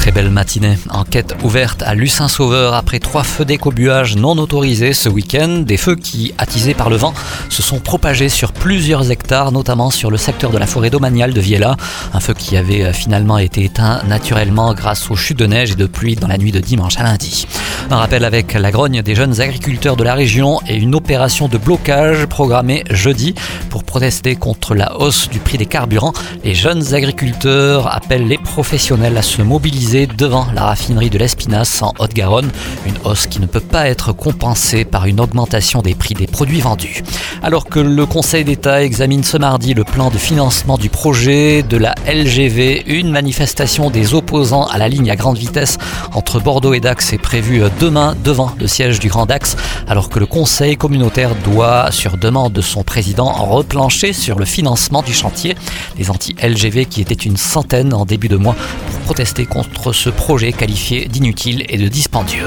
Très belle matinée. Enquête ouverte à Lucin-Sauveur après trois feux d'écobuage non autorisés ce week-end. Des feux qui, attisés par le vent, se sont propagés sur plusieurs hectares, notamment sur le secteur de la forêt domaniale de Viella. Un feu qui avait euh, finalement été éteint naturellement grâce aux chutes de neige et de pluie dans la nuit de dimanche à lundi. Un rappel avec la grogne des jeunes agriculteurs de la région et une opération de blocage programmée jeudi pour protester contre la hausse du prix des carburants. Les jeunes agriculteurs appellent les professionnels à se mobiliser devant la raffinerie de l'Espinasse en Haute-Garonne. Une hausse qui ne peut pas être compensée par une augmentation des prix des produits vendus. Alors que le Conseil d'État examine ce mardi le plan de financement du projet de la LGV, une manifestation des opposants à la ligne à grande vitesse entre Bordeaux et Dax est prévue demain devant le siège du Grand Dax, alors que le Conseil communautaire doit, sur demande de son président, replancher sur le financement du chantier. Les anti-LGV qui étaient une centaine en début de mois pour protester contre ce projet qualifié d'inutile et de dispendieux.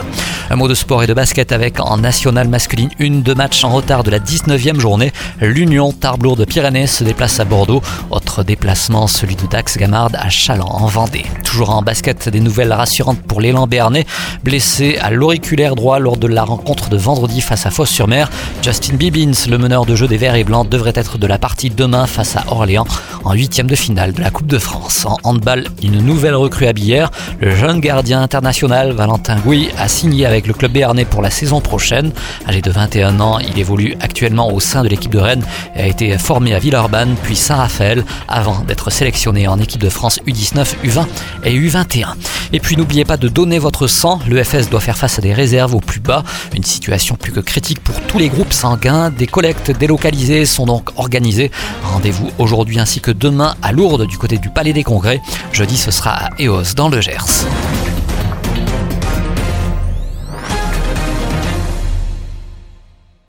Un mot de sport et de basket avec en nationale masculine une de matchs en retard de la 19e journée. L'Union Tarblour de Pyrénées se déplace à Bordeaux. Autre déplacement, celui de Dax Gamard à Chaland en Vendée. Toujours en basket, des nouvelles rassurantes pour l'élan béarnais, blessé à l'auriculaire droit lors de la rencontre de vendredi face à Fosse-sur-Mer. Justin Bibbins, le meneur de jeu des Verts et Blancs, devrait être de la partie demain face à Orléans en huitième de finale de la Coupe de France. En handball, une nouvelle recrue à Billère. Le jeune gardien international Valentin Gouy a signé avec le club béarnais pour la saison prochaine. Âgé de 21 ans, il évolue actuellement au sein de l'équipe de Rennes et a été formé à Villeurbanne puis Saint-Raphaël avant d'être sélectionné en équipe de France U19, U20 et U21. Et puis n'oubliez pas de donner votre sang. Le FS doit faire face à des réserves au plus bas. Une situation plus que critique pour tous les groupes sanguins. Des collectes délocalisées sont donc organisées. Rendez-vous aujourd'hui ainsi que demain à Lourdes du côté du Palais des Congrès. Jeudi ce sera à EOS dans le Gers.